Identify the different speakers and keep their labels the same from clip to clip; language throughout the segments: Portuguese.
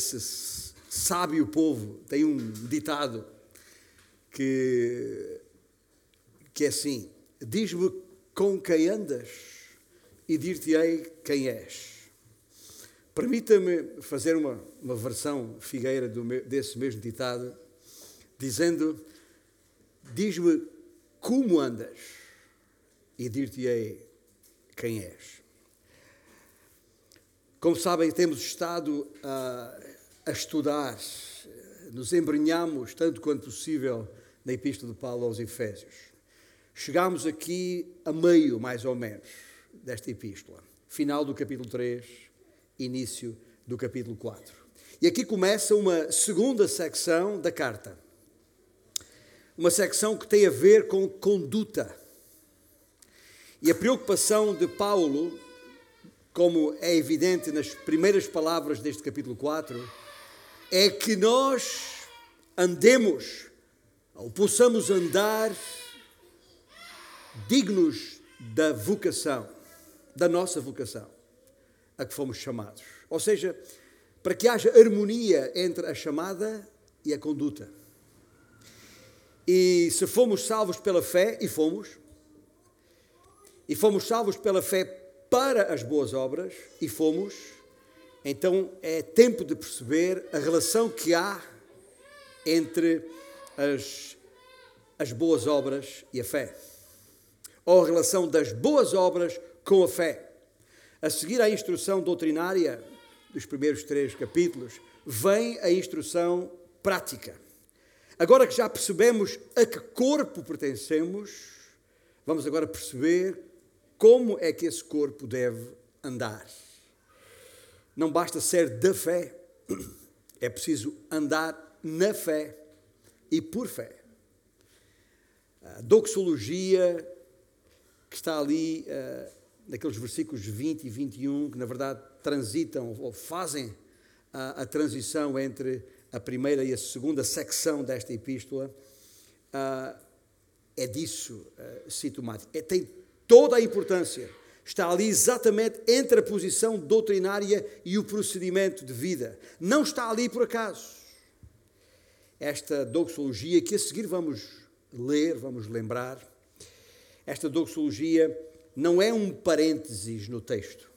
Speaker 1: esse sábio povo tem um ditado que, que é assim: Diz-me com quem andas e dir-te-ei quem és. Permita-me fazer uma, uma versão figueira meu, desse mesmo ditado, dizendo: Diz-me como andas e dir-te-ei quem és. Como sabem, temos estado a, a estudar, nos embrenhamos tanto quanto possível na Epístola de Paulo aos Efésios. Chegamos aqui a meio, mais ou menos, desta epístola, final do capítulo 3, início do capítulo 4. E aqui começa uma segunda secção da carta. Uma secção que tem a ver com conduta. E a preocupação de Paulo como é evidente nas primeiras palavras deste capítulo 4, é que nós andemos, ou possamos andar dignos da vocação, da nossa vocação, a que fomos chamados. Ou seja, para que haja harmonia entre a chamada e a conduta. E se fomos salvos pela fé, e fomos, e fomos salvos pela fé para as boas obras e fomos, então é tempo de perceber a relação que há entre as, as boas obras e a fé. Ou a relação das boas obras com a fé. A seguir à instrução doutrinária dos primeiros três capítulos, vem a instrução prática. Agora que já percebemos a que corpo pertencemos, vamos agora perceber como é que esse corpo deve andar. Não basta ser da fé, é preciso andar na fé e por fé. A doxologia que está ali, uh, naqueles versículos 20 e 21, que na verdade transitam ou fazem a, a transição entre a primeira e a segunda secção desta epístola, uh, é disso uh, sintomático. É, tem toda a importância está ali exatamente entre a posição doutrinária e o procedimento de vida. Não está ali por acaso. Esta doxologia que a seguir vamos ler, vamos lembrar, esta doxologia não é um parênteses no texto.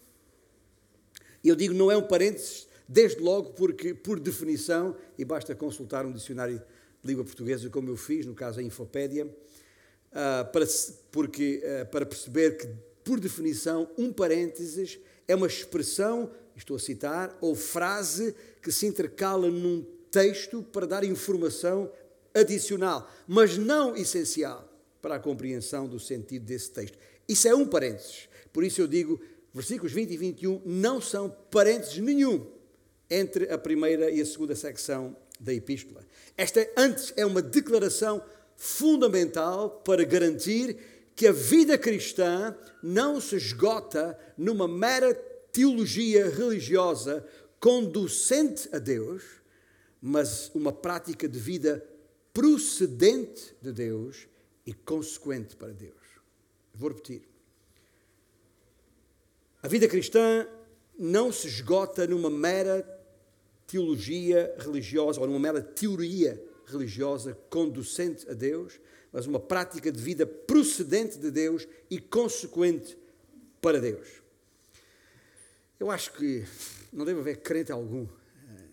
Speaker 1: Eu digo não é um parênteses, desde logo porque, por definição, e basta consultar um dicionário de língua portuguesa, como eu fiz, no caso a Infopédia, uh, para, porque, uh, para perceber que, por definição, um parênteses é uma expressão, estou a citar, ou frase que se intercala num texto para dar informação adicional, mas não essencial para a compreensão do sentido desse texto. Isso é um parênteses. Por isso eu digo, versículos 20 e 21 não são parênteses nenhum entre a primeira e a segunda secção da epístola. Esta antes é uma declaração fundamental para garantir que a vida cristã não se esgota numa mera teologia religiosa conducente a Deus, mas uma prática de vida procedente de Deus e consequente para Deus. Vou repetir. A vida cristã não se esgota numa mera teologia religiosa ou numa mera teoria religiosa conducente a Deus, mas uma prática de vida procedente de Deus e consequente para Deus. Eu acho que não deve haver crente algum eh,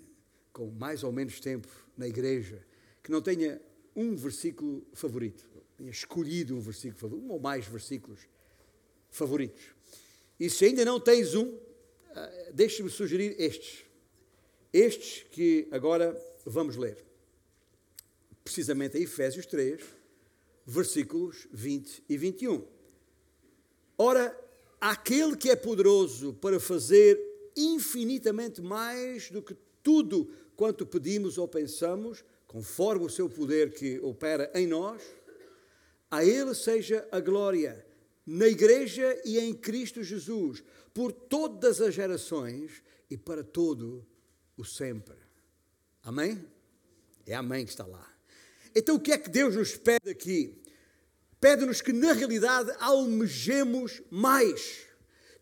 Speaker 1: com mais ou menos tempo na igreja que não tenha um versículo favorito, tenha escolhido um versículo favorito, um ou mais versículos favoritos. E se ainda não tens um, eh, deixe-me sugerir estes. Estes que agora vamos ler precisamente a Efésios 3, versículos 20 e 21. Ora, aquele que é poderoso para fazer infinitamente mais do que tudo quanto pedimos ou pensamos, conforme o seu poder que opera em nós, a Ele seja a glória na Igreja e em Cristo Jesus, por todas as gerações e para todo o sempre. Amém? É Amém que está lá. Então o que é que Deus nos pede aqui? Pede-nos que na realidade almejemos mais,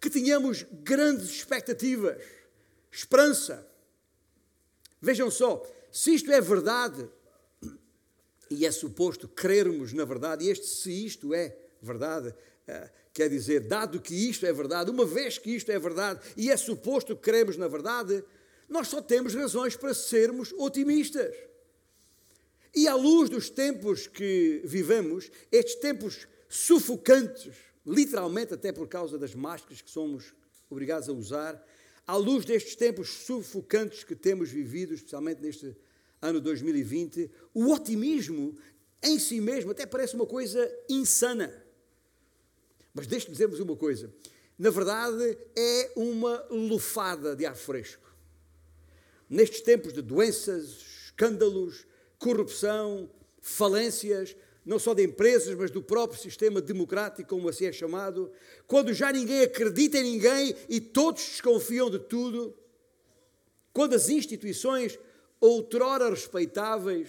Speaker 1: que tenhamos grandes expectativas, esperança. Vejam só, se isto é verdade, e é suposto crermos na verdade, e este se isto é verdade, eh, quer dizer, dado que isto é verdade, uma vez que isto é verdade, e é suposto que cremos na verdade, nós só temos razões para sermos otimistas. E à luz dos tempos que vivemos, estes tempos sufocantes, literalmente até por causa das máscaras que somos obrigados a usar, à luz destes tempos sufocantes que temos vivido, especialmente neste ano 2020, o otimismo em si mesmo até parece uma coisa insana. Mas deixe-me dizer-vos uma coisa: na verdade, é uma lufada de ar fresco. Nestes tempos de doenças, escândalos, corrupção, falências, não só de empresas, mas do próprio sistema democrático, como assim é chamado, quando já ninguém acredita em ninguém e todos desconfiam de tudo, quando as instituições outrora respeitáveis,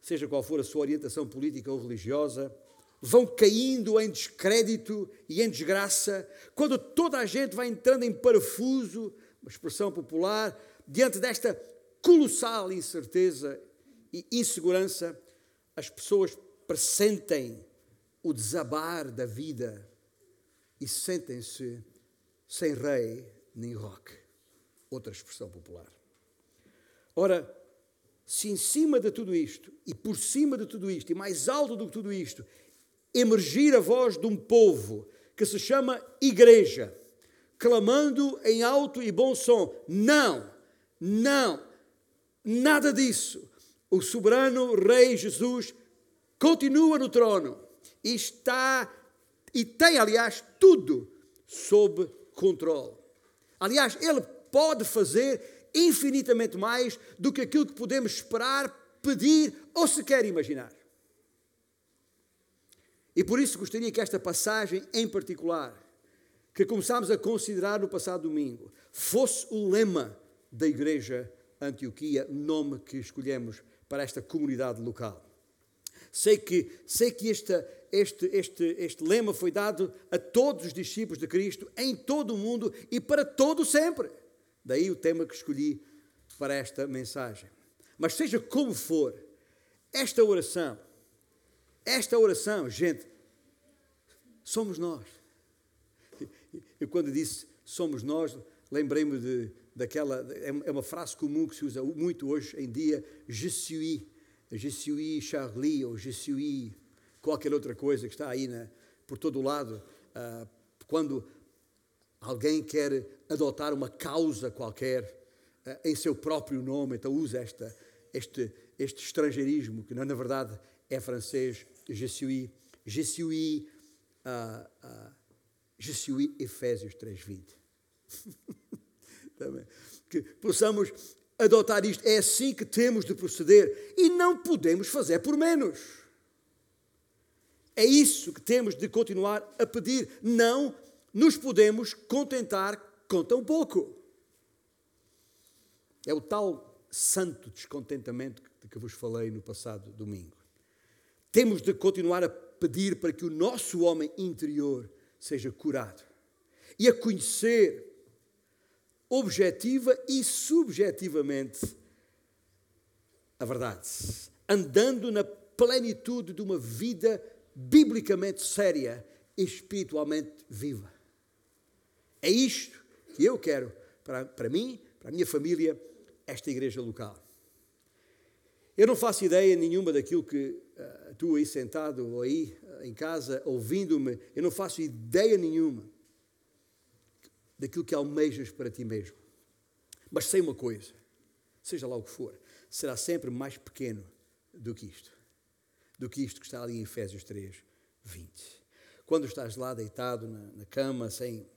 Speaker 1: seja qual for a sua orientação política ou religiosa, vão caindo em descrédito e em desgraça, quando toda a gente vai entrando em parafuso, uma expressão popular, diante desta colossal incerteza e insegurança, as pessoas pressentem o desabar da vida e sentem-se sem rei nem roque. Outra expressão popular. Ora, se em cima de tudo isto, e por cima de tudo isto, e mais alto do que tudo isto, emergir a voz de um povo que se chama Igreja, clamando em alto e bom som: não, não, nada disso. O soberano Rei Jesus continua no trono e está e tem, aliás, tudo sob controle. Aliás, ele pode fazer infinitamente mais do que aquilo que podemos esperar, pedir ou sequer imaginar. E por isso gostaria que esta passagem em particular, que começámos a considerar no passado domingo, fosse o lema da Igreja Antioquia, nome que escolhemos para esta comunidade local. Sei que, sei que esta, este, este, este lema foi dado a todos os discípulos de Cristo em todo o mundo e para todo sempre. Daí o tema que escolhi para esta mensagem. Mas seja como for, esta oração, esta oração, gente, somos nós. Eu quando disse somos nós, lembrei-me de, daquela, é, é uma frase comum que se usa muito hoje em dia, je suis, je suis Charlie, ou je suis qualquer outra coisa que está aí na, por todo o lado, uh, quando alguém quer adotar uma causa qualquer uh, em seu próprio nome, então usa esta, este, este estrangeirismo, que na verdade é francês, je suis, je suis, uh, uh, je suis Efésios 3.20. Também. Que possamos adotar isto. É assim que temos de proceder e não podemos fazer por menos. É isso que temos de continuar a pedir. Não nos podemos contentar com tão pouco. É o tal santo descontentamento de que vos falei no passado domingo. Temos de continuar a pedir para que o nosso homem interior seja curado e a conhecer objetiva e subjetivamente a verdade, andando na plenitude de uma vida biblicamente séria e espiritualmente viva. É isto que eu quero para, para mim, para a minha família, esta igreja local. Eu não faço ideia nenhuma daquilo que uh, tu aí sentado ou aí uh, em casa ouvindo-me, eu não faço ideia nenhuma daquilo que almejas para ti mesmo. Mas sei uma coisa, seja lá o que for, será sempre mais pequeno do que isto. Do que isto que está ali em Efésios 3, 20. Quando estás lá deitado na, na cama, sem,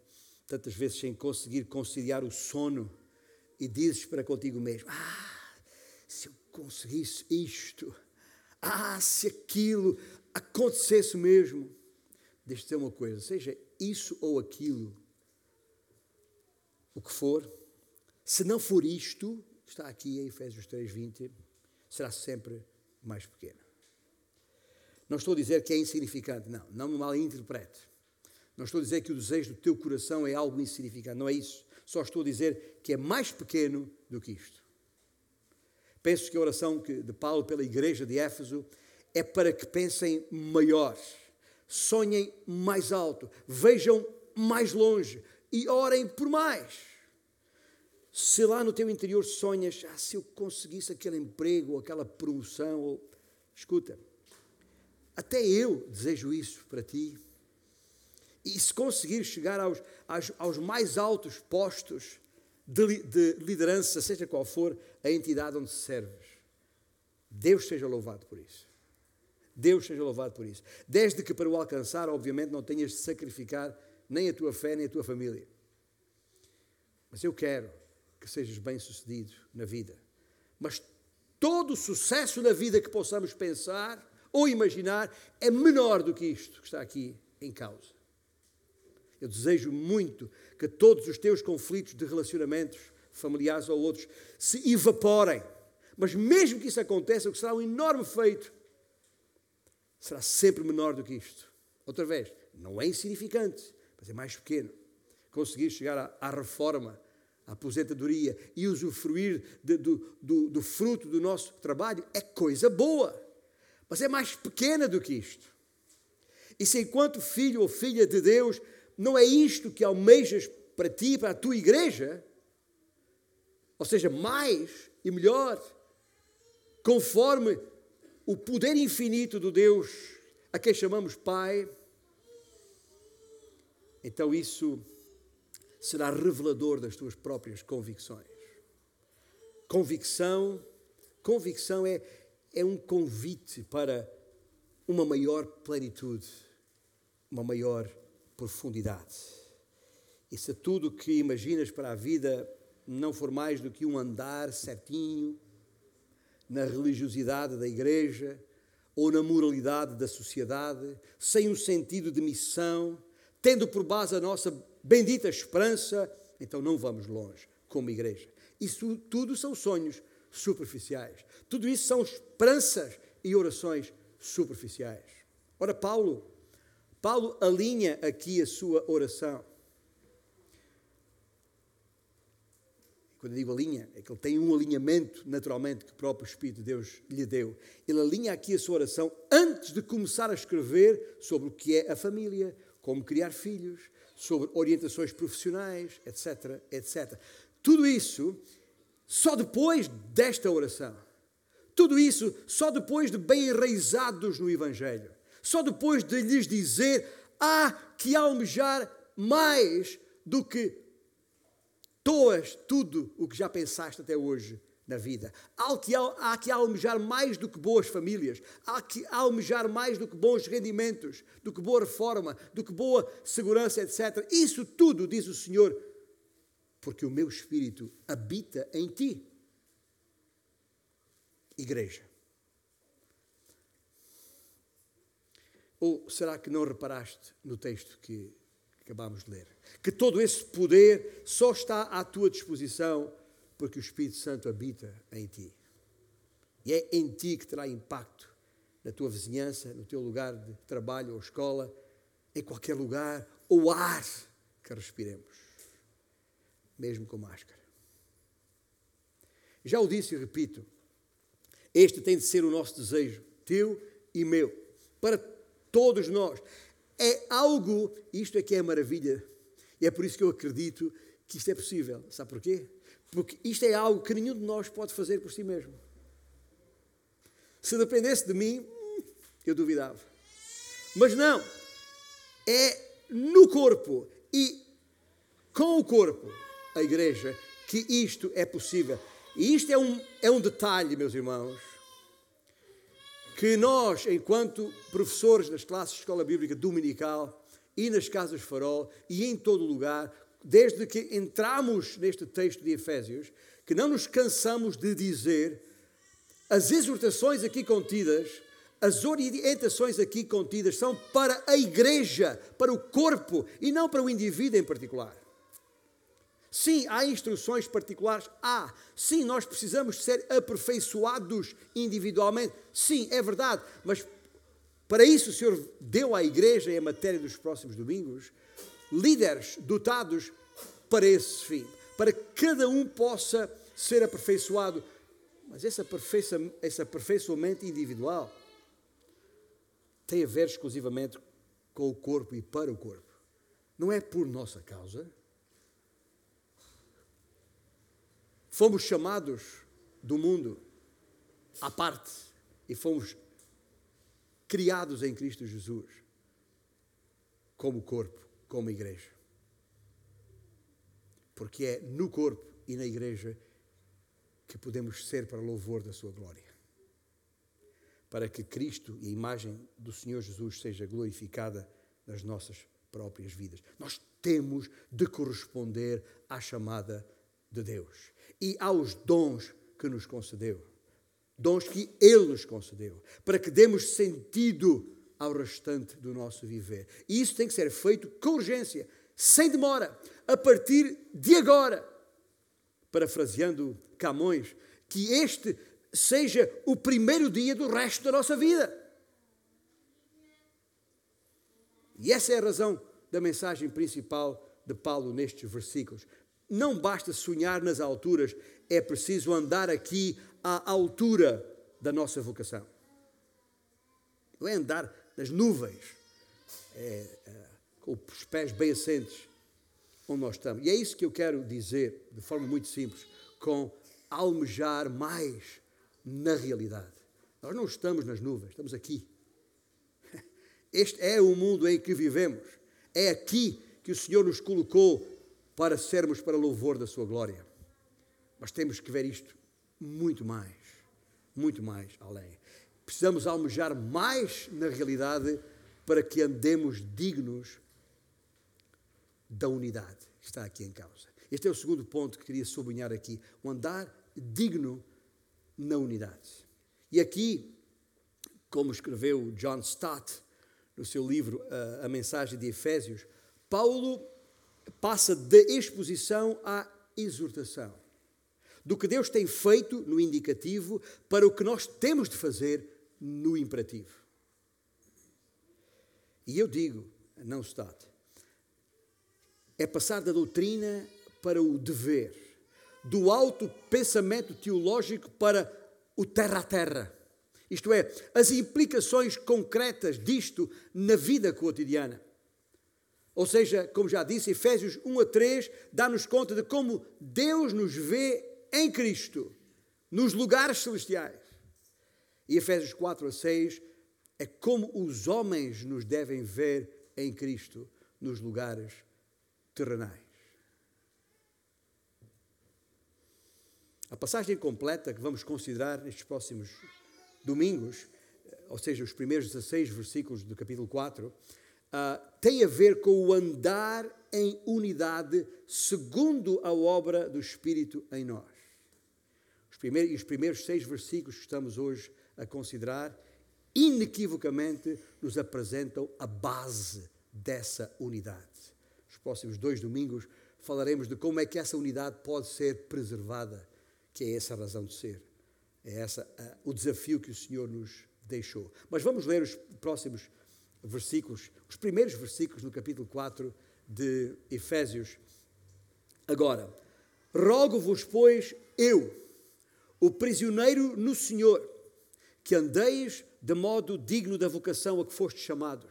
Speaker 1: tantas vezes sem conseguir conciliar o sono, e dizes para contigo mesmo: Ah, se eu conseguisse isto, ah, se aquilo acontecesse mesmo. Deixa-te dizer uma coisa: seja isso ou aquilo, o que for, se não for isto, está aqui em Efésios 3:20, será sempre mais pequeno. Não estou a dizer que é insignificante, não, não me mal interprete. Não estou a dizer que o desejo do teu coração é algo insignificante, não é isso. Só estou a dizer que é mais pequeno do que isto. penso que a oração de Paulo pela igreja de Éfeso é para que pensem maior, sonhem mais alto, vejam mais longe e orem por mais. Se lá no teu interior sonhas, ah, se eu conseguisse aquele emprego, ou aquela promoção, ou... escuta, até eu desejo isso para ti. E se conseguires chegar aos, aos, aos mais altos postos de, de liderança, seja qual for a entidade onde serves, Deus seja louvado por isso. Deus seja louvado por isso. Desde que para o alcançar, obviamente, não tenhas de sacrificar nem a tua fé, nem a tua família. Mas eu quero que sejas bem-sucedido na vida. Mas todo o sucesso na vida que possamos pensar ou imaginar é menor do que isto que está aqui em causa. Eu desejo muito que todos os teus conflitos de relacionamentos, familiares ou outros, se evaporem. Mas mesmo que isso aconteça, o que será um enorme feito, será sempre menor do que isto. Outra vez, não é insignificante, mas é mais pequeno. Conseguir chegar à, à reforma, à aposentadoria e usufruir de, do, do, do fruto do nosso trabalho é coisa boa, mas é mais pequena do que isto. E se enquanto filho ou filha de Deus, não é isto que almejas para ti, para a tua igreja, ou seja, mais e melhor, conforme o poder infinito do Deus a quem chamamos Pai, então isso será revelador das tuas próprias convicções. Convicção, convicção é, é um convite para uma maior plenitude, uma maior profundidade. E se tudo que imaginas para a vida não for mais do que um andar certinho, na religiosidade da igreja ou na moralidade da sociedade, sem um sentido de missão, tendo por base a nossa bendita esperança, então não vamos longe como igreja. Isso tudo são sonhos superficiais. Tudo isso são esperanças e orações superficiais. Ora, Paulo, Paulo alinha aqui a sua oração Quando eu digo alinha, é que ele tem um alinhamento, naturalmente, que o próprio Espírito de Deus lhe deu. Ele alinha aqui a sua oração antes de começar a escrever sobre o que é a família, como criar filhos, sobre orientações profissionais, etc, etc. Tudo isso só depois desta oração. Tudo isso só depois de bem enraizados no Evangelho. Só depois de lhes dizer há que almejar mais do que toas tudo o que já pensaste até hoje na vida. Há que, há que almejar mais do que boas famílias, há que almejar mais do que bons rendimentos, do que boa reforma, do que boa segurança, etc. Isso tudo, diz o Senhor, porque o meu Espírito habita em ti. Igreja. Ou será que não reparaste no texto que acabámos de ler. Que todo esse poder só está à tua disposição porque o Espírito Santo habita em ti. E é em ti que terá impacto na tua vizinhança, no teu lugar de trabalho ou escola, em qualquer lugar, o ar que respiremos, mesmo com máscara. Já o disse e repito, este tem de ser o nosso desejo, teu e meu, para todos nós é algo, isto é que é a maravilha, e é por isso que eu acredito que isto é possível. Sabe porquê? Porque isto é algo que nenhum de nós pode fazer por si mesmo. Se dependesse de mim, eu duvidava. Mas não, é no corpo e com o corpo, a igreja, que isto é possível. E isto é um, é um detalhe, meus irmãos, que nós, enquanto professores nas classes de escola bíblica dominical e nas casas farol e em todo lugar, desde que entramos neste texto de Efésios, que não nos cansamos de dizer as exortações aqui contidas, as orientações aqui contidas são para a igreja, para o corpo e não para o indivíduo em particular. Sim, há instruções particulares? Há. Sim, nós precisamos ser aperfeiçoados individualmente. Sim, é verdade. Mas para isso o Senhor deu à igreja, em matéria dos próximos domingos, líderes dotados para esse fim. Para que cada um possa ser aperfeiçoado Mas esse, aperfeiçoamento, esse aperfeiçoamento individual tem a ver exclusivamente com o corpo e para o corpo. Não é por nossa causa. Fomos chamados do mundo à parte e fomos criados em Cristo Jesus como corpo, como igreja. Porque é no corpo e na igreja que podemos ser para louvor da sua glória. Para que Cristo e a imagem do Senhor Jesus seja glorificada nas nossas próprias vidas. Nós temos de corresponder à chamada de Deus e aos dons que nos concedeu. Dons que Ele nos concedeu, para que demos sentido ao restante do nosso viver. E isso tem que ser feito com urgência, sem demora, a partir de agora. Parafraseando Camões, que este seja o primeiro dia do resto da nossa vida. E essa é a razão da mensagem principal de Paulo nestes versículos. Não basta sonhar nas alturas, é preciso andar aqui à altura da nossa vocação. Não é andar nas nuvens, é, é, com os pés bem assentes onde nós estamos. E é isso que eu quero dizer, de forma muito simples, com almejar mais na realidade. Nós não estamos nas nuvens, estamos aqui. Este é o mundo em que vivemos. É aqui que o Senhor nos colocou para sermos para louvor da Sua glória. Mas temos que ver isto muito mais, muito mais além. Precisamos almejar mais na realidade para que andemos dignos da unidade que está aqui em causa. Este é o segundo ponto que queria sublinhar aqui: o andar digno na unidade. E aqui, como escreveu John Stott no seu livro A Mensagem de Efésios, Paulo passa da exposição à exortação. Do que Deus tem feito no indicativo para o que nós temos de fazer no imperativo. E eu digo, não Stott, é passar da doutrina para o dever, do alto pensamento teológico para o terra a terra. Isto é, as implicações concretas disto na vida cotidiana. Ou seja, como já disse, Efésios 1 a 3 dá-nos conta de como Deus nos vê em Cristo, nos lugares celestiais. E Efésios 4 a 6 é como os homens nos devem ver em Cristo, nos lugares terrenais. A passagem completa que vamos considerar nestes próximos domingos, ou seja, os primeiros 16 versículos do capítulo 4, uh, ah, tem a ver com o andar em unidade segundo a obra do Espírito em nós. Os primeiros, os primeiros seis versículos que estamos hoje a considerar, inequivocamente nos apresentam a base dessa unidade. Os próximos dois domingos falaremos de como é que essa unidade pode ser preservada que é essa a razão de ser. É essa o desafio que o Senhor nos deixou. Mas vamos ler os próximos versículos, os primeiros versículos no capítulo 4 de Efésios. Agora, rogo-vos, pois, eu, o prisioneiro no Senhor, que andeis de modo digno da vocação a que fostes chamados,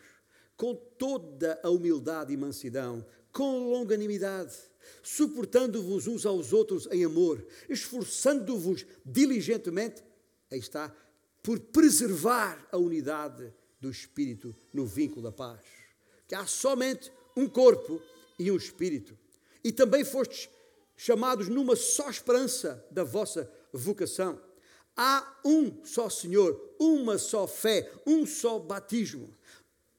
Speaker 1: com toda a humildade e mansidão, com longanimidade suportando-vos uns aos outros em amor, esforçando-vos diligentemente, aí está, por preservar a unidade do Espírito no vínculo da paz. Que há somente um corpo e um Espírito. E também fostes chamados numa só esperança da vossa vocação. Há um só Senhor, uma só fé, um só batismo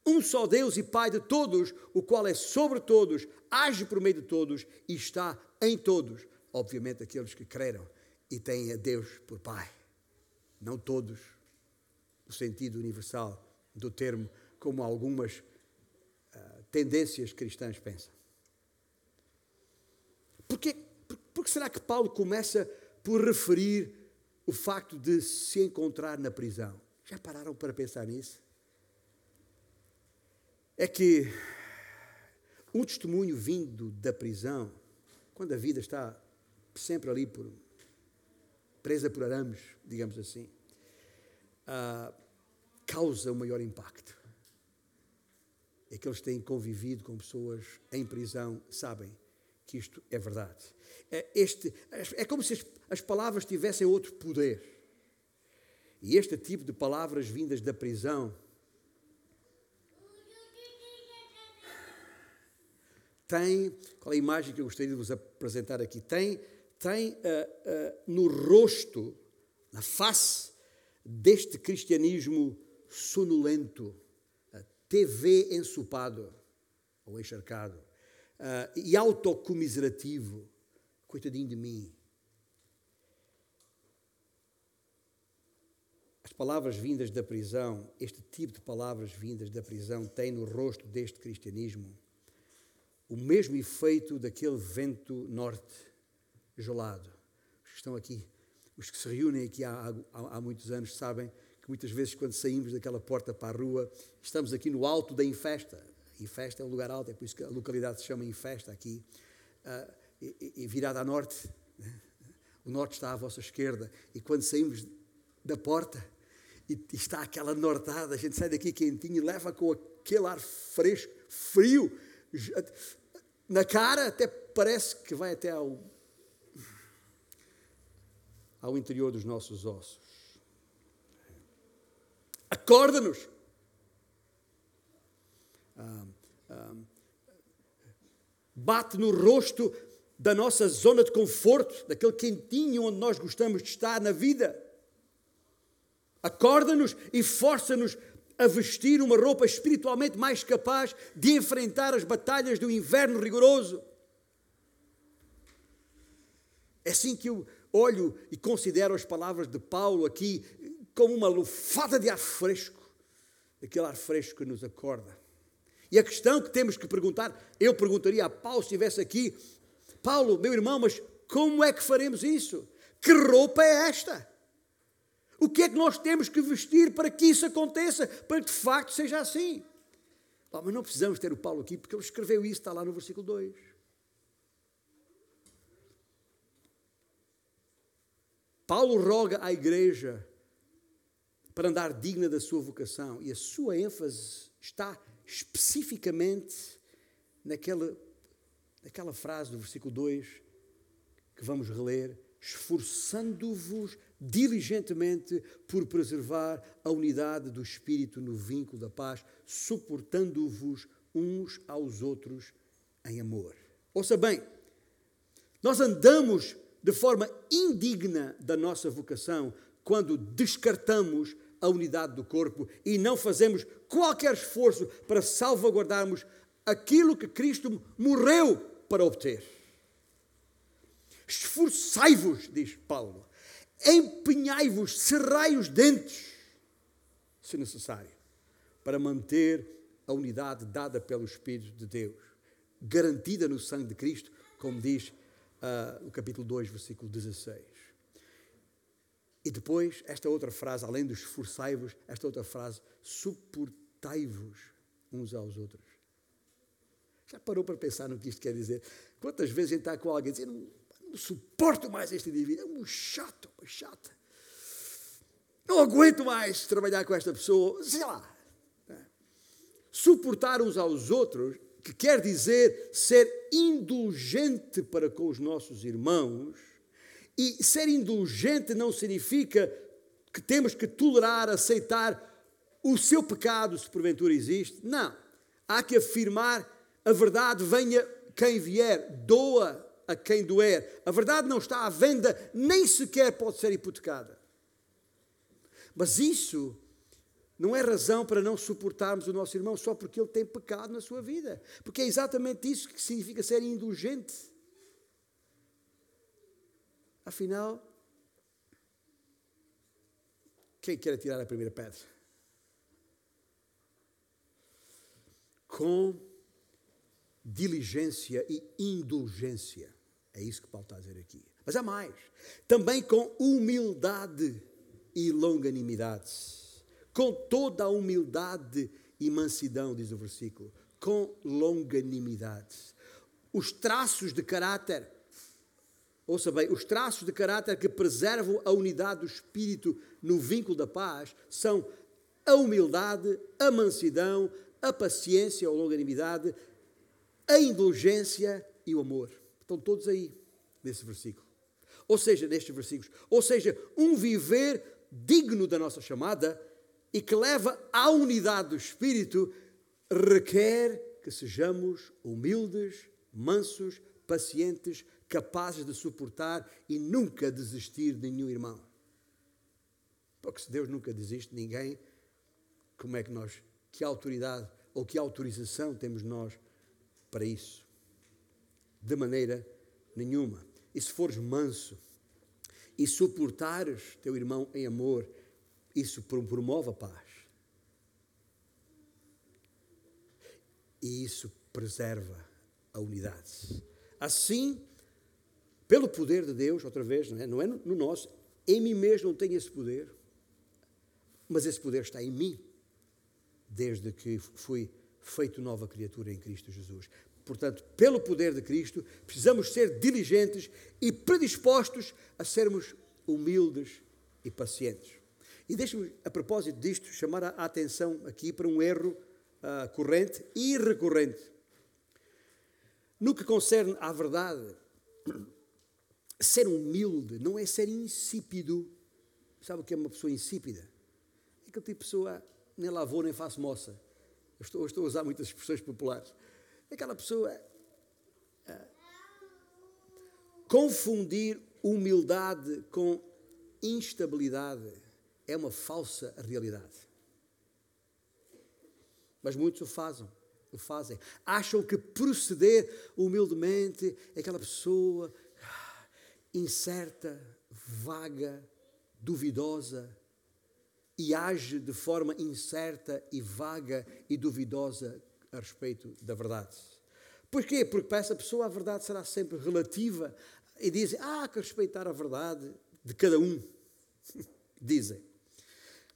Speaker 1: um só Deus e Pai de todos, o qual é sobre todos, age por meio de todos e está em todos. Obviamente, aqueles que creram e têm a Deus por Pai. Não todos, no sentido universal do termo, como algumas uh, tendências cristãs pensam. Por que será que Paulo começa por referir o facto de se encontrar na prisão? Já pararam para pensar nisso? é que um testemunho vindo da prisão, quando a vida está sempre ali por presa por arames, digamos assim, uh, causa o um maior impacto. É que eles têm convivido com pessoas em prisão, sabem que isto é verdade. É, este, é como se as, as palavras tivessem outro poder. E este tipo de palavras vindas da prisão tem, qual é a imagem que eu gostaria de vos apresentar aqui? Tem, tem uh, uh, no rosto, na face deste cristianismo sonolento, uh, TV ensopado ou encharcado uh, e autocomiserativo, coitadinho de mim. As palavras vindas da prisão, este tipo de palavras vindas da prisão, tem no rosto deste cristianismo o mesmo efeito daquele vento norte gelado. Os que estão aqui, os que se reúnem aqui há, há, há muitos anos, sabem que muitas vezes, quando saímos daquela porta para a rua, estamos aqui no alto da Infesta. Infesta é um lugar alto, é por isso que a localidade se chama Infesta aqui. Uh, e, e, virada a norte, o norte está à vossa esquerda, e quando saímos da porta e, e está aquela nortada, a gente sai daqui quentinho e leva com aquele ar fresco, frio, na cara, até parece que vai até ao, ao interior dos nossos ossos. Acorda-nos. Ah, bate no rosto da nossa zona de conforto, daquele quentinho onde nós gostamos de estar na vida. Acorda-nos e força-nos a vestir uma roupa espiritualmente mais capaz de enfrentar as batalhas do inverno rigoroso. É assim que eu olho e considero as palavras de Paulo aqui como uma lufada de ar fresco, aquele ar fresco que nos acorda. E a questão que temos que perguntar, eu perguntaria a Paulo se estivesse aqui: Paulo, meu irmão, mas como é que faremos isso? Que roupa é esta? O que é que nós temos que vestir para que isso aconteça, para que de facto seja assim? Mas não precisamos ter o Paulo aqui, porque ele escreveu isso, está lá no versículo 2. Paulo roga à igreja para andar digna da sua vocação, e a sua ênfase está especificamente naquela, naquela frase do versículo 2 que vamos reler: esforçando-vos diligentemente por preservar a unidade do Espírito no vínculo da paz, suportando-vos uns aos outros em amor. Ouça bem, nós andamos de forma indigna da nossa vocação quando descartamos a unidade do corpo e não fazemos qualquer esforço para salvaguardarmos aquilo que Cristo morreu para obter. Esforçai-vos, diz Paulo, empenhai-vos, cerrai os dentes, se necessário, para manter a unidade dada pelo Espírito de Deus, garantida no sangue de Cristo, como diz uh, o capítulo 2, versículo 16. E depois, esta outra frase, além dos esforçai-vos, esta outra frase, suportai-vos uns aos outros. Já parou para pensar no que isto quer dizer? Quantas vezes a gente está com alguém dizendo, não suporto mais este indivíduo, é um chato, uma chata. Não aguento mais trabalhar com esta pessoa, sei lá. Suportar uns aos outros, que quer dizer ser indulgente para com os nossos irmãos, e ser indulgente não significa que temos que tolerar, aceitar o seu pecado, se porventura existe. Não. Há que afirmar a verdade, venha quem vier, doa a quem doer. A verdade não está à venda, nem sequer pode ser hipotecada. Mas isso não é razão para não suportarmos o nosso irmão só porque ele tem pecado na sua vida. Porque é exatamente isso que significa ser indulgente. Afinal, quem quer tirar a primeira pedra? Com diligência e indulgência. É isso que Paulo está a dizer aqui. Mas há mais. Também com humildade e longanimidade. Com toda a humildade e mansidão, diz o versículo. Com longanimidade. Os traços de caráter, ouça bem, os traços de caráter que preservam a unidade do espírito no vínculo da paz são a humildade, a mansidão, a paciência ou longanimidade, a indulgência e o amor. Estão todos aí nesse versículo. Ou seja, nestes versículos. Ou seja, um viver digno da nossa chamada e que leva à unidade do espírito requer que sejamos humildes, mansos, pacientes, capazes de suportar e nunca desistir de nenhum irmão. Porque se Deus nunca desiste de ninguém, como é que nós, que autoridade ou que autorização temos nós para isso? De maneira nenhuma. E se fores manso e suportares teu irmão em amor, isso promove a paz. E isso preserva a unidade. Assim, pelo poder de Deus, outra vez, não é, não é no nosso, em mim mesmo não tenho esse poder, mas esse poder está em mim, desde que fui feito nova criatura em Cristo Jesus. Portanto, pelo poder de Cristo, precisamos ser diligentes e predispostos a sermos humildes e pacientes. E deixe-me, a propósito disto, chamar a atenção aqui para um erro uh, corrente e recorrente. No que concerne à verdade, ser humilde não é ser insípido. Sabe o que é uma pessoa insípida? É aquele tipo de pessoa, nem lavou nem faço moça. Eu estou, estou a usar muitas expressões populares. Aquela pessoa uh, confundir humildade com instabilidade é uma falsa realidade. Mas muitos o fazem, o fazem. Acham que proceder humildemente é aquela pessoa ah, incerta, vaga, duvidosa e age de forma incerta e vaga e duvidosa a respeito da verdade. Porquê? Porque para essa pessoa a verdade será sempre relativa e dizem, ah, há que respeitar a verdade de cada um. dizem.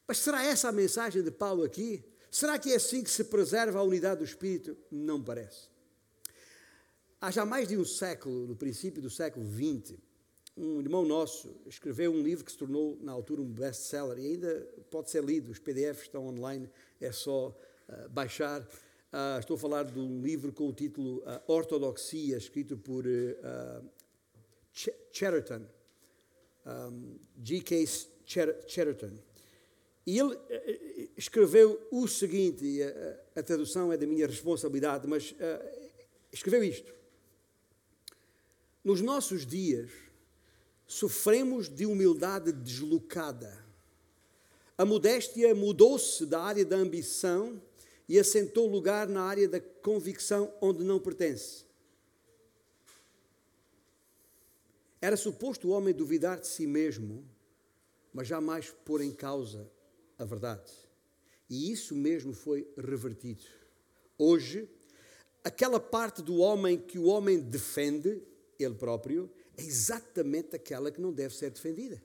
Speaker 1: Mas será essa a mensagem de Paulo aqui? Será que é assim que se preserva a unidade do Espírito? Não parece. Há já mais de um século, no princípio do século XX, um irmão nosso escreveu um livro que se tornou, na altura, um best-seller e ainda pode ser lido. Os PDFs estão online, é só uh, baixar. Uh, estou a falar de um livro com o título uh, Ortodoxia, escrito por Ch Chatterton, um, G.K. Chatterton. E ele eh, eh, escreveu o seguinte, a, tradução é da minha responsabilidade, mas escreveu isto. Nos nossos dias, sofremos de humildade deslocada. A modéstia mudou-se da área da ambição e assentou lugar na área da convicção onde não pertence. Era suposto o homem duvidar de si mesmo, mas jamais pôr em causa a verdade. E isso mesmo foi revertido. Hoje, aquela parte do homem que o homem defende, ele próprio, é exatamente aquela que não deve ser defendida.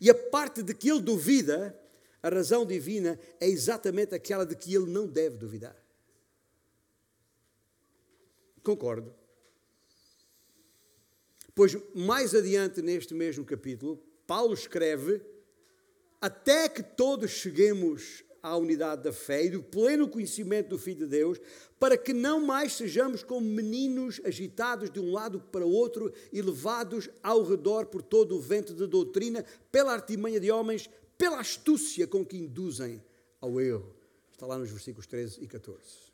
Speaker 1: E a parte de que ele duvida, a razão divina, é exatamente aquela de que ele não deve duvidar. Concordo. Pois mais adiante neste mesmo capítulo, Paulo escreve até que todos cheguemos à unidade da fé e do pleno conhecimento do Filho de Deus, para que não mais sejamos como meninos agitados de um lado para o outro e levados ao redor por todo o vento de doutrina, pela artimanha de homens, pela astúcia com que induzem ao erro. Está lá nos versículos 13 e 14.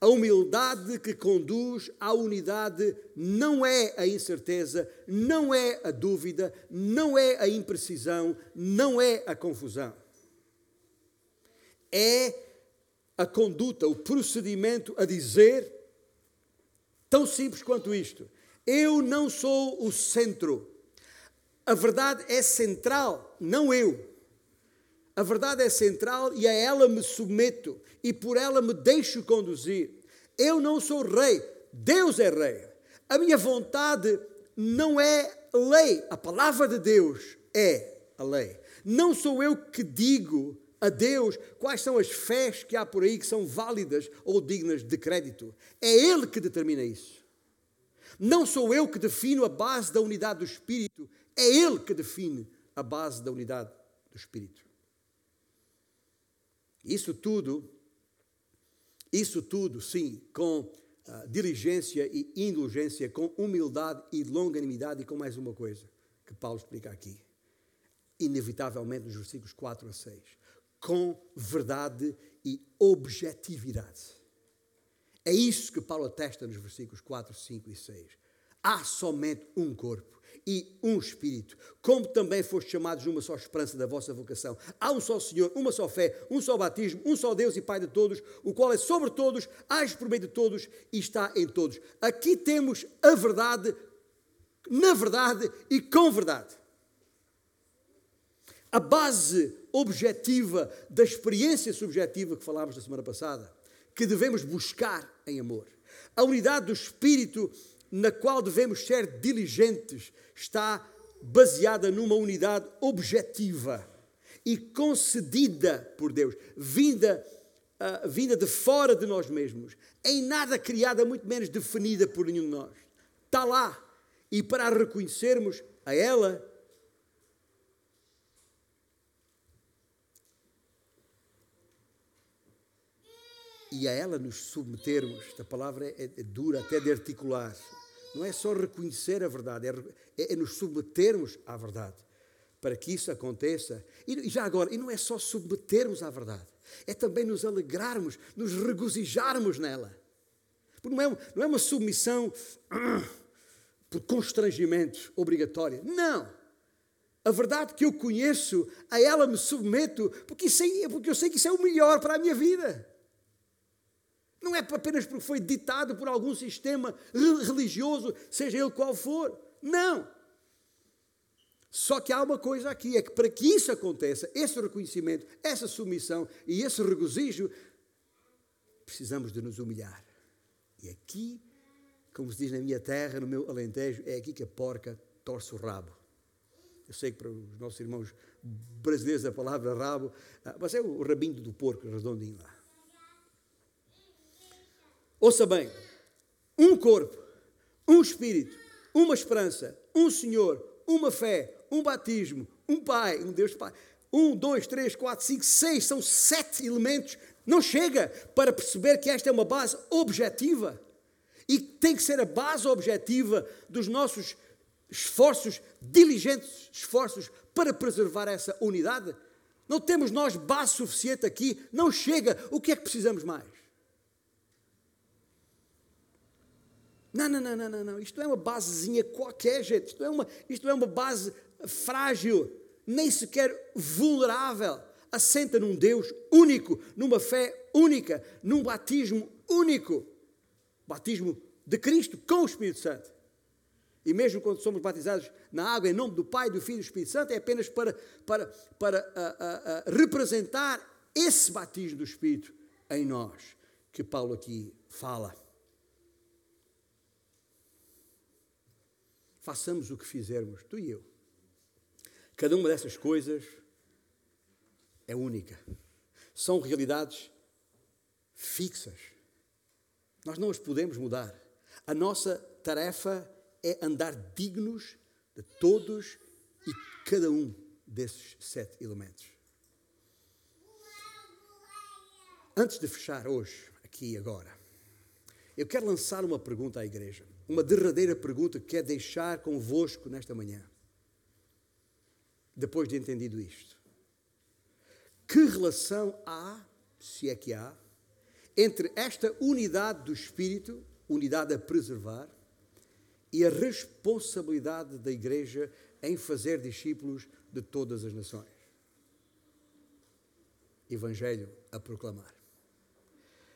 Speaker 1: A humildade que conduz à unidade não é a incerteza, não é a dúvida, não é a imprecisão, não é a confusão. É a conduta, o procedimento a dizer, tão simples quanto isto: eu não sou o centro. A verdade é central, não eu. A verdade é central e a ela me submeto e por ela me deixo conduzir. Eu não sou rei, Deus é rei. A minha vontade não é lei, a palavra de Deus é a lei. Não sou eu que digo a Deus quais são as fés que há por aí que são válidas ou dignas de crédito. É Ele que determina isso. Não sou eu que defino a base da unidade do Espírito, é Ele que define a base da unidade do Espírito. Isso tudo, isso tudo, sim, com uh, diligência e indulgência, com humildade e longanimidade e com mais uma coisa que Paulo explica aqui, inevitavelmente nos versículos 4 a 6, com verdade e objetividade. É isso que Paulo atesta nos versículos 4, 5 e 6. Há somente um corpo e um Espírito, como também foste chamados numa só esperança da vossa vocação. Há um só Senhor, uma só fé, um só batismo, um só Deus e Pai de todos, o qual é sobre todos, age por meio de todos e está em todos. Aqui temos a verdade, na verdade e com verdade. A base objetiva da experiência subjetiva que falámos na semana passada que devemos buscar em amor. A unidade do Espírito na qual devemos ser diligentes está baseada numa unidade objetiva e concedida por Deus, vinda, uh, vinda de fora de nós mesmos, em nada criada, muito menos definida por nenhum de nós. Está lá. E para a reconhecermos a ela, e a ela nos submetermos, esta palavra é, é dura até de articular, não é só reconhecer a verdade, é, é, é, nos submetermos à verdade. Para que isso aconteça, e já agora, e não é só submetermos à verdade, é também nos alegrarmos, nos regozijarmos nela. Porque não é, não é uma submissão por constrangimento obrigatória. Não! A verdade que eu conheço, a ela me submeto, porque, isso é, porque eu sei que isso é o melhor para a minha vida. Não é apenas porque foi ditado por algum sistema religioso, seja ele qual for. Não. Só que há uma coisa aqui, é que para que isso aconteça, esse reconhecimento, essa submissão e esse regozijo, precisamos de nos humilhar. E aqui, como se diz na minha terra, no meu alentejo, é aqui que a porca torce o rabo. Eu sei que para os nossos irmãos brasileiros a palavra rabo, ah, mas é o rabinho do porco redondinho lá. Ouça bem: um corpo, um espírito, uma esperança, um Senhor, uma fé, um batismo, um Pai, um Deus Pai. Um, dois, três, quatro, cinco, seis, são sete elementos. Não chega para perceber que esta é uma base objetiva. E tem que ser a base objetiva dos nossos esforços, diligentes esforços, para preservar essa unidade. Não temos nós base suficiente aqui, não chega. O que é que precisamos mais? Não, não, não, não, não, Isto não é uma basezinha qualquer, gente. Isto é uma, isto é uma base frágil, nem sequer vulnerável. Assenta num Deus único, numa fé única, num batismo único. Batismo de Cristo com o Espírito Santo. E mesmo quando somos batizados na água em nome do Pai, do Filho e do Espírito Santo, é apenas para, para, para uh, uh, uh, representar esse batismo do Espírito em nós, que Paulo aqui fala. Façamos o que fizermos, tu e eu. Cada uma dessas coisas é única. São realidades fixas. Nós não as podemos mudar. A nossa tarefa é andar dignos de todos e cada um desses sete elementos. Antes de fechar hoje, aqui e agora, eu quero lançar uma pergunta à igreja uma derradeira pergunta que quero deixar convosco nesta manhã. Depois de entendido isto. Que relação há, se é que há, entre esta unidade do Espírito, unidade a preservar, e a responsabilidade da Igreja em fazer discípulos de todas as nações? Evangelho a proclamar.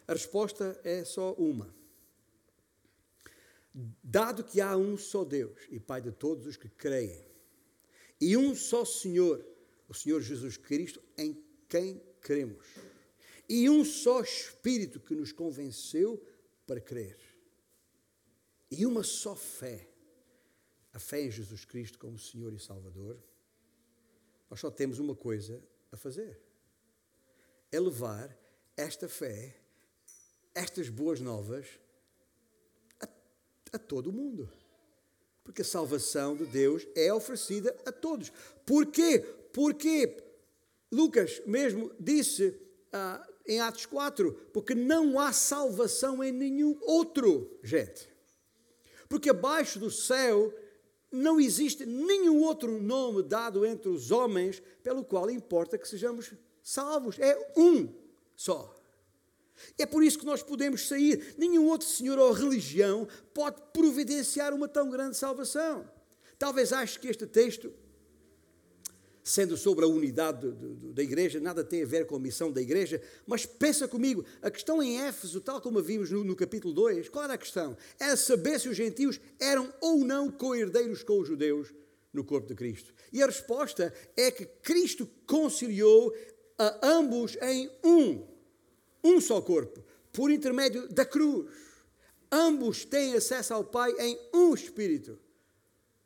Speaker 1: A resposta é só uma Dado que há um só Deus e Pai de todos os que creem, e um só Senhor, o Senhor Jesus Cristo, em quem cremos, e um só Espírito que nos convenceu para crer, e uma só fé, a fé em Jesus Cristo como Senhor e Salvador, nós só temos uma coisa a fazer: é levar esta fé, estas boas novas, a todo mundo. Porque a salvação de Deus é oferecida a todos. Porquê? Porque Lucas mesmo disse ah, em Atos 4: porque não há salvação em nenhum outro, gente. Porque abaixo do céu não existe nenhum outro nome dado entre os homens pelo qual importa que sejamos salvos. É um só. É por isso que nós podemos sair. Nenhum outro senhor ou religião pode providenciar uma tão grande salvação. Talvez ache que este texto sendo sobre a unidade da igreja, nada tem a ver com a missão da igreja, mas pensa comigo, a questão em Éfeso, tal como a vimos no, no capítulo 2, qual era a questão? Era saber se os gentios eram ou não co-herdeiros com os judeus no corpo de Cristo. E a resposta é que Cristo conciliou a ambos em um, um só corpo, por intermédio da cruz. Ambos têm acesso ao Pai em um Espírito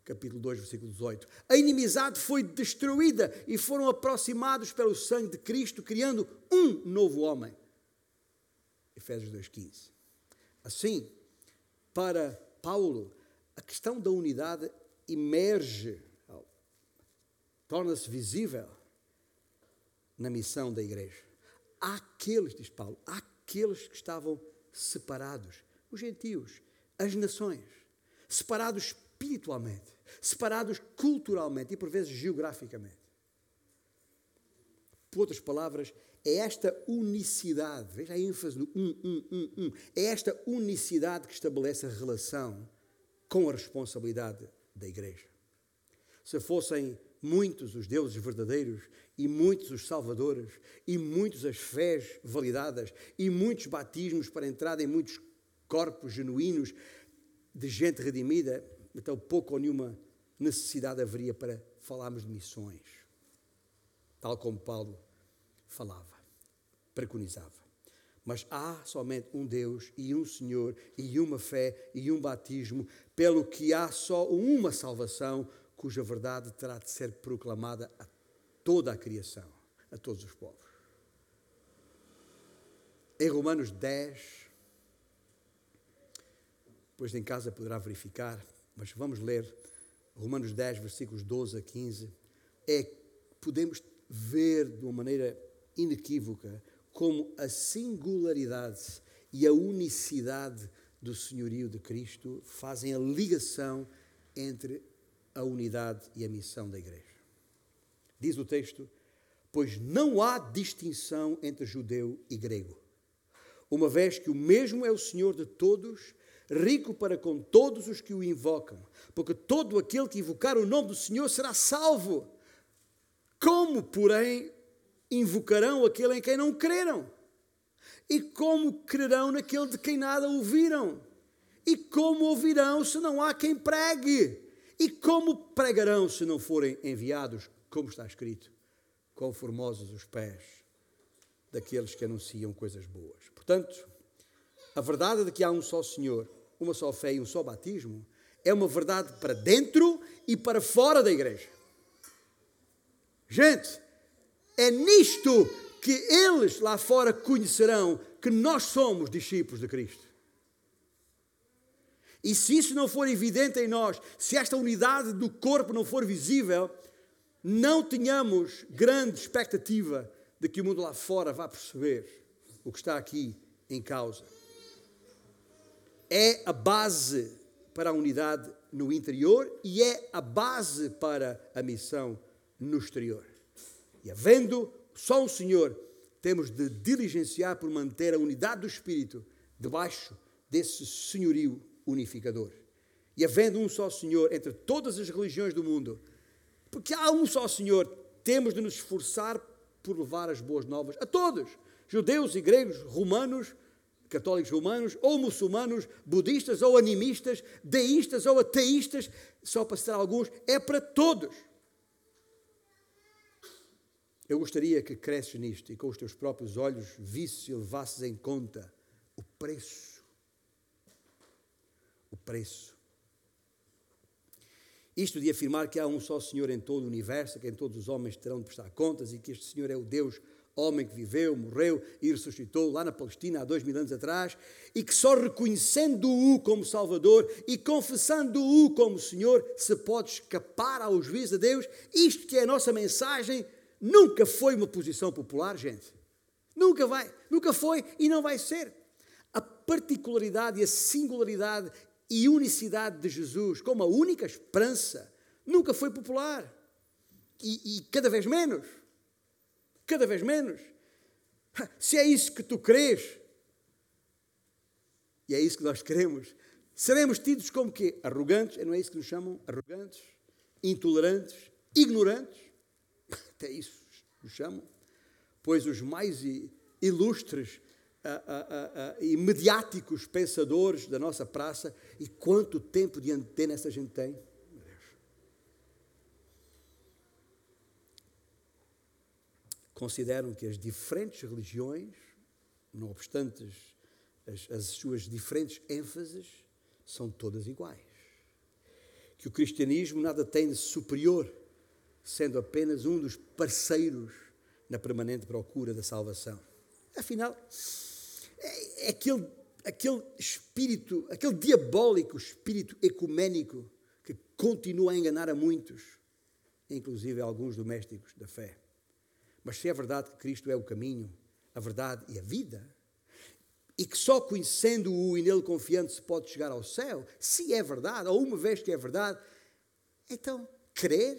Speaker 1: capítulo 2, versículo 18. A inimizade foi destruída e foram aproximados pelo sangue de Cristo, criando um novo homem. Efésios 2,15. Assim, para Paulo, a questão da unidade emerge, torna-se visível na missão da igreja. Há aqueles, diz Paulo, há aqueles que estavam separados, os gentios, as nações, separados espiritualmente, separados culturalmente e por vezes geograficamente. Por outras palavras, é esta unicidade, veja a ênfase no um, um, um, um, é esta unicidade que estabelece a relação com a responsabilidade da Igreja. Se fossem muitos os deuses verdadeiros, e muitos os salvadores, e muitos as fés validadas, e muitos batismos para entrada em muitos corpos genuínos de gente redimida, então pouco ou nenhuma necessidade haveria para falarmos de missões, tal como Paulo falava, preconizava. Mas há somente um Deus e um Senhor e uma fé e um batismo, pelo que há só uma salvação, cuja verdade terá de ser proclamada a toda a criação, a todos os povos. Em Romanos 10, depois em casa poderá verificar, mas vamos ler Romanos 10, versículos 12 a 15, é podemos ver de uma maneira inequívoca como a singularidade e a unicidade do senhorio de Cristo fazem a ligação entre a unidade e a missão da igreja. Diz o texto: Pois não há distinção entre judeu e grego, uma vez que o mesmo é o Senhor de todos rico para com todos os que o invocam, porque todo aquele que invocar o nome do Senhor será salvo. Como, porém, invocarão aquele em quem não creram? E como crerão naquele de quem nada ouviram? E como ouvirão se não há quem pregue? E como pregarão se não forem enviados? Como está escrito: quão formosos os pés daqueles que anunciam coisas boas. Portanto, a verdade de que há um só Senhor uma só fé e um só batismo, é uma verdade para dentro e para fora da igreja. Gente, é nisto que eles lá fora conhecerão que nós somos discípulos de Cristo. E se isso não for evidente em nós, se esta unidade do corpo não for visível, não tenhamos grande expectativa de que o mundo lá fora vá perceber o que está aqui em causa é a base para a unidade no interior e é a base para a missão no exterior. E havendo só um Senhor, temos de diligenciar por manter a unidade do Espírito debaixo desse senhorio unificador. E havendo um só Senhor entre todas as religiões do mundo, porque há um só Senhor, temos de nos esforçar por levar as boas novas a todos, judeus e gregos, romanos, católicos romanos, ou muçulmanos, budistas ou animistas, deístas ou ateístas, só para citar alguns, é para todos. Eu gostaria que cresces nisto e com os teus próprios olhos visses e levasses em conta o preço. O preço. Isto de afirmar que há um só Senhor em todo o universo, que em todos os homens terão de prestar contas e que este Senhor é o Deus homem que viveu, morreu e ressuscitou lá na Palestina há dois mil anos atrás, e que só reconhecendo-o como Salvador e confessando-o como Senhor se pode escapar ao juízo de Deus. Isto que é a nossa mensagem nunca foi uma posição popular, gente. Nunca vai, nunca foi e não vai ser. A particularidade e a singularidade e unicidade de Jesus como a única esperança nunca foi popular. E, e cada vez menos cada vez menos. Se é isso que tu crês, e é isso que nós queremos, seremos tidos como quê? Arrogantes, não é isso que nos chamam? Arrogantes, intolerantes, ignorantes, até isso nos chamam, pois os mais ilustres e mediáticos pensadores da nossa praça, e quanto tempo de antena essa gente tem? consideram que as diferentes religiões, não obstante as, as suas diferentes ênfases, são todas iguais. Que o cristianismo nada tem de superior, sendo apenas um dos parceiros na permanente procura da salvação. Afinal, é, é aquele, aquele espírito, aquele diabólico espírito ecuménico que continua a enganar a muitos, inclusive alguns domésticos da fé. Mas se é verdade que Cristo é o caminho, a verdade e a vida, e que só conhecendo-o e nele confiando se pode chegar ao céu, se é verdade, ou uma vez que é verdade, então, crer,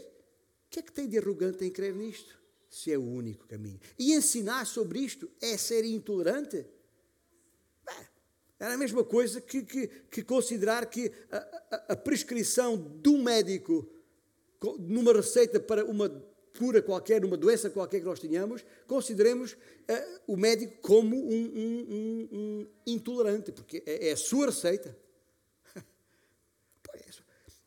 Speaker 1: o que é que tem de arrogante em crer nisto? Se é o único caminho. E ensinar sobre isto é ser intolerante? Era a mesma coisa que, que, que considerar que a, a, a prescrição um médico numa receita para uma cura qualquer, uma doença qualquer que nós tenhamos, consideremos uh, o médico como um, um, um, um intolerante, porque é, é, a sua receita.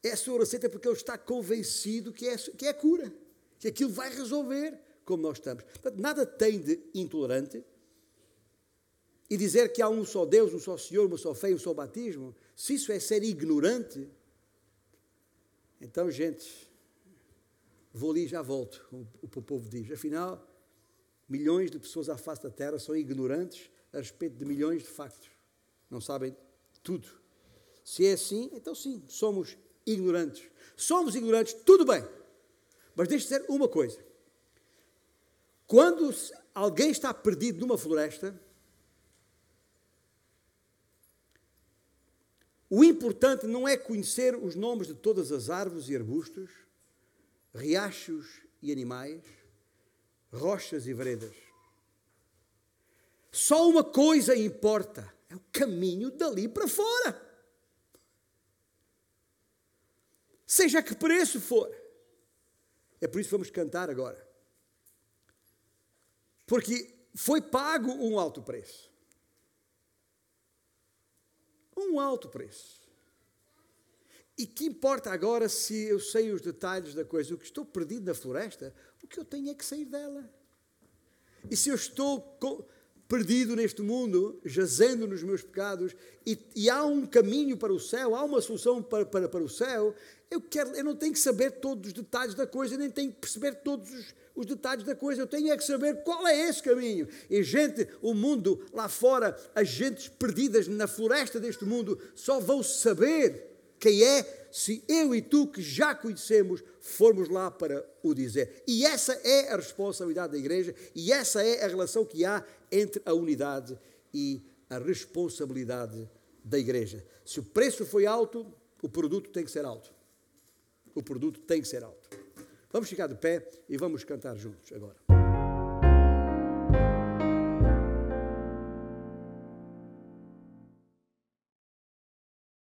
Speaker 1: É, é a sua receita porque ele está convencido que é, que é a cura, que aquilo vai resolver como nós estamos. Portanto, nada tem de intolerante. E dizer que há um só Deus, um só Senhor, uma só fé, um só batismo, se isso é ser ignorante, então, gente, vou ali e já volto, como o povo diz. Afinal, milhões de pessoas à face da terra são ignorantes a respeito de milhões de factos. Não sabem tudo. Se é assim, então sim, somos ignorantes. Somos ignorantes, tudo bem. Mas deixe dizer uma coisa. Quando alguém está perdido numa floresta, o importante não é conhecer os nomes de todas as árvores e arbustos, riachos e animais, rochas e veredas. Só uma coisa importa: é o caminho dali para fora. Seja que preço for. É por isso que vamos cantar agora. Porque foi pago um alto preço. Um alto preço. E que importa agora se eu sei os detalhes da coisa? O que estou perdido na floresta, o que eu tenho é que sair dela. E se eu estou perdido neste mundo, jazendo nos meus pecados, e, e, há um caminho para o céu, há uma solução para, para, para o céu, eu, quero, eu não tenho que saber todos os detalhes da coisa, nem tenho que perceber todos os, os detalhes da coisa, eu tenho é que saber qual é esse caminho. E gente, o mundo lá fora, as gentes perdidas na floresta deste mundo, só vão saber quem é se eu e tu, que já conhecemos, formos lá para o dizer. E essa é a responsabilidade da igreja e essa é a relação que há entre a unidade e a responsabilidade da igreja. Se o preço foi alto, o produto tem que ser alto. O produto tem que ser alto. Vamos ficar de pé e vamos cantar juntos agora.